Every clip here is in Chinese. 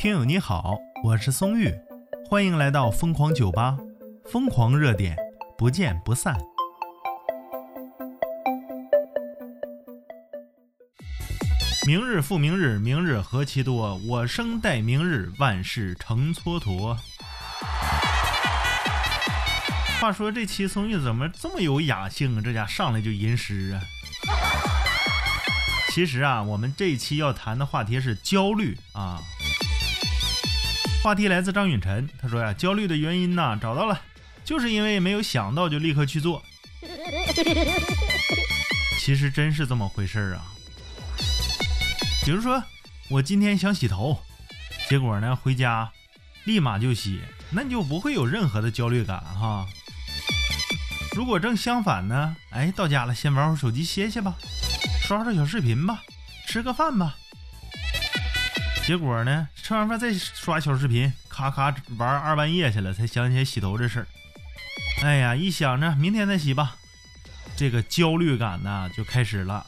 听友你好，我是松玉，欢迎来到疯狂酒吧，疯狂热点，不见不散。明日复明日，明日何其多，我生待明日，万事成蹉跎。话说这期松玉怎么这么有雅兴啊？这家上来就吟诗啊！其实啊，我们这一期要谈的话题是焦虑啊。话题来自张允晨，他说呀，焦虑的原因呢找到了，就是因为没有想到就立刻去做。其实真是这么回事儿啊。比如说，我今天想洗头，结果呢回家立马就洗，那你就不会有任何的焦虑感哈。如果正相反呢，哎，到家了先玩会手机歇歇吧。刷刷小视频吧，吃个饭吧。结果呢，吃完饭再刷小视频，咔咔玩二半夜去了，才想起来洗头这事儿。哎呀，一想着明天再洗吧，这个焦虑感呢就开始了。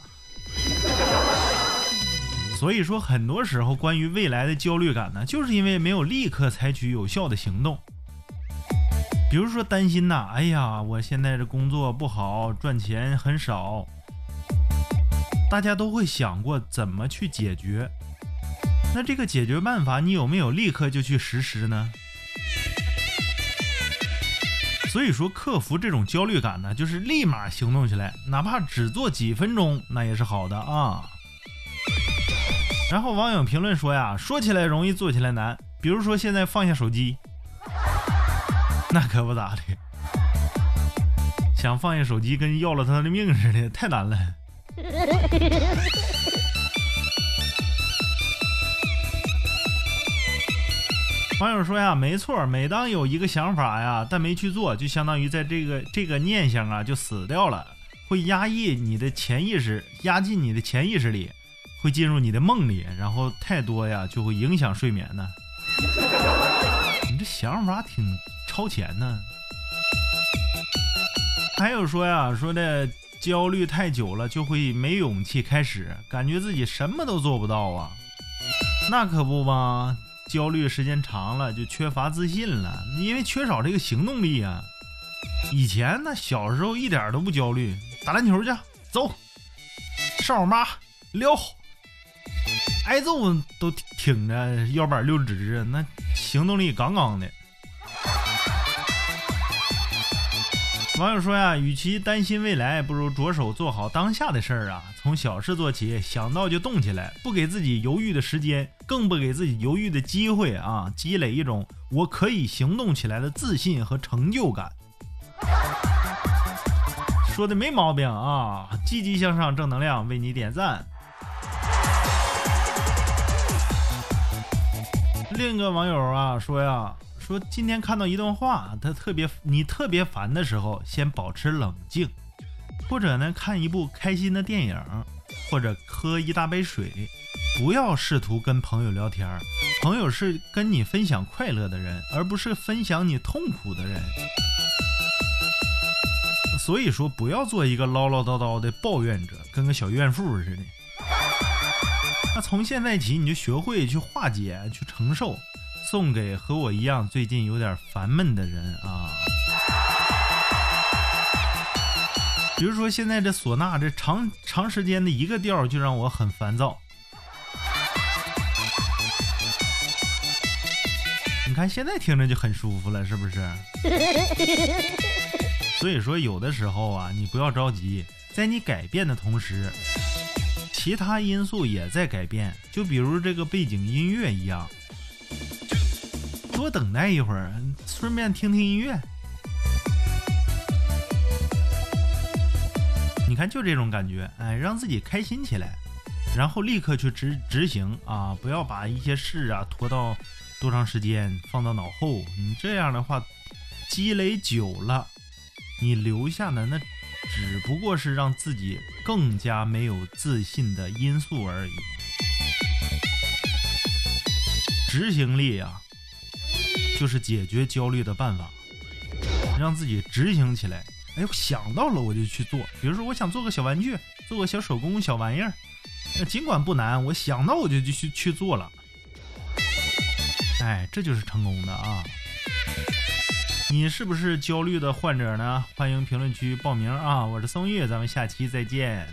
所以说，很多时候关于未来的焦虑感呢，就是因为没有立刻采取有效的行动。比如说担心呐，哎呀，我现在这工作不好，赚钱很少。大家都会想过怎么去解决，那这个解决办法你有没有立刻就去实施呢？所以说，克服这种焦虑感呢，就是立马行动起来，哪怕只做几分钟，那也是好的啊。然后网友评论说呀，说起来容易，做起来难。比如说现在放下手机，那可不咋的，想放下手机跟要了他的命似的，太难了。网友说呀，没错，每当有一个想法呀，但没去做，就相当于在这个这个念想啊就死掉了，会压抑你的潜意识，压进你的潜意识里，会进入你的梦里，然后太多呀就会影响睡眠呢。你这想法挺超前呢。还有说呀，说的。焦虑太久了，就会没勇气开始，感觉自己什么都做不到啊。那可不吗，焦虑时间长了就缺乏自信了，因为缺少这个行动力啊。以前那小时候一点都不焦虑，打篮球去，走，上网吧撩，挨揍都挺着腰板溜直啊，那行动力杠杠的。网友说呀，与其担心未来，不如着手做好当下的事儿啊！从小事做起，想到就动起来，不给自己犹豫的时间，更不给自己犹豫的机会啊！积累一种我可以行动起来的自信和成就感。说的没毛病啊！积极向上，正能量，为你点赞。另一个网友啊说呀。说今天看到一段话，他特别你特别烦的时候，先保持冷静，或者呢看一部开心的电影，或者喝一大杯水，不要试图跟朋友聊天朋友是跟你分享快乐的人，而不是分享你痛苦的人。所以说，不要做一个唠唠叨叨的抱怨者，跟个小怨妇似的。那从现在起，你就学会去化解，去承受。送给和我一样最近有点烦闷的人啊，比如说现在这唢呐这长长时间的一个调就让我很烦躁。你看现在听着就很舒服了，是不是？所以说有的时候啊，你不要着急，在你改变的同时，其他因素也在改变，就比如这个背景音乐一样。多等待一会儿，顺便听听音乐。你看，就这种感觉，哎，让自己开心起来，然后立刻去执执行啊！不要把一些事啊拖到多长时间，放到脑后。你这样的话，积累久了，你留下的那只不过是让自己更加没有自信的因素而已。执行力啊！就是解决焦虑的办法，让自己执行起来。哎，想到了我就去做。比如说，我想做个小玩具，做个小手工小玩意儿，那尽管不难，我想到我就就去去做了。哎，这就是成功的啊！你是不是焦虑的患者呢？欢迎评论区报名啊！我是松玉，咱们下期再见。